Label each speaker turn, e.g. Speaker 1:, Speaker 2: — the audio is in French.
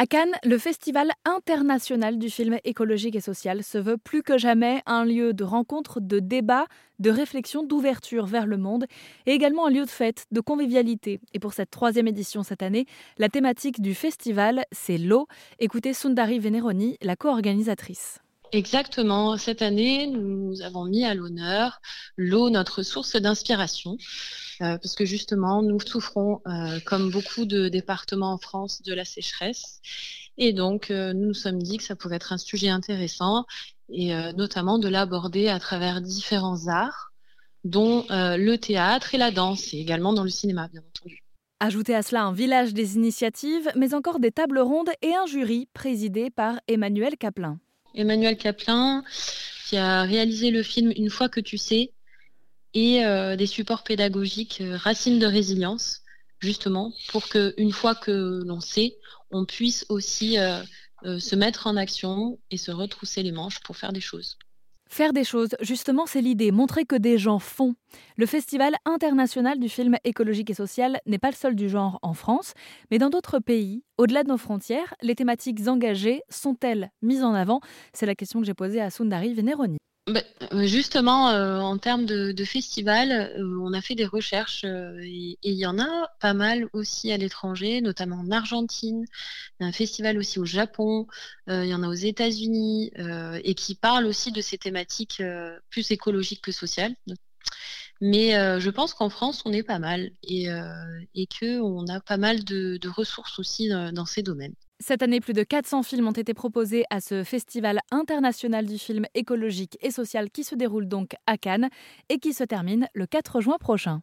Speaker 1: À Cannes, le Festival international du film écologique et social se veut plus que jamais un lieu de rencontre, de débat, de réflexion, d'ouverture vers le monde et également un lieu de fête, de convivialité. Et pour cette troisième édition cette année, la thématique du festival, c'est l'eau. Écoutez Sundari Veneroni, la co-organisatrice.
Speaker 2: Exactement. Cette année, nous avons mis à l'honneur l'eau, notre source d'inspiration, euh, parce que justement, nous souffrons, euh, comme beaucoup de départements en France, de la sécheresse. Et donc, euh, nous nous sommes dit que ça pourrait être un sujet intéressant, et notamment de l'aborder à travers différents arts, dont le théâtre et la danse, et également dans le cinéma, bien entendu.
Speaker 1: Ajoutez à cela un village des initiatives, mais encore des tables rondes et un jury présidé par Emmanuel Caplin.
Speaker 2: Emmanuel Caplin, qui a réalisé le film Une fois que tu sais, et euh, des supports pédagogiques euh, Racines de résilience, justement, pour qu'une fois que l'on sait, on puisse aussi euh, se mettre en action et se retrousser les manches pour faire des choses.
Speaker 1: Faire des choses, justement, c'est l'idée, montrer que des gens font. Le Festival international du film écologique et social n'est pas le seul du genre en France, mais dans d'autres pays, au-delà de nos frontières, les thématiques engagées sont-elles mises en avant? C'est la question que j'ai posée à Sundari Veneroni.
Speaker 2: Bah, euh, justement, euh, en termes de, festival, euh, on a fait des recherches et il y en a pas mal aussi à l'étranger, notamment en Argentine. Il y a un festival aussi au Japon, il y en a aux États-Unis et qui parlent aussi de ces thématiques plus écologiques que sociales. Mais je pense qu'en France, on est pas mal et, qu'on a pas mal de, de ressources aussi dans ces domaines.
Speaker 1: Cette année, plus de 400 films ont été proposés à ce festival international du film écologique et social qui se déroule donc à Cannes et qui se termine le 4 juin prochain.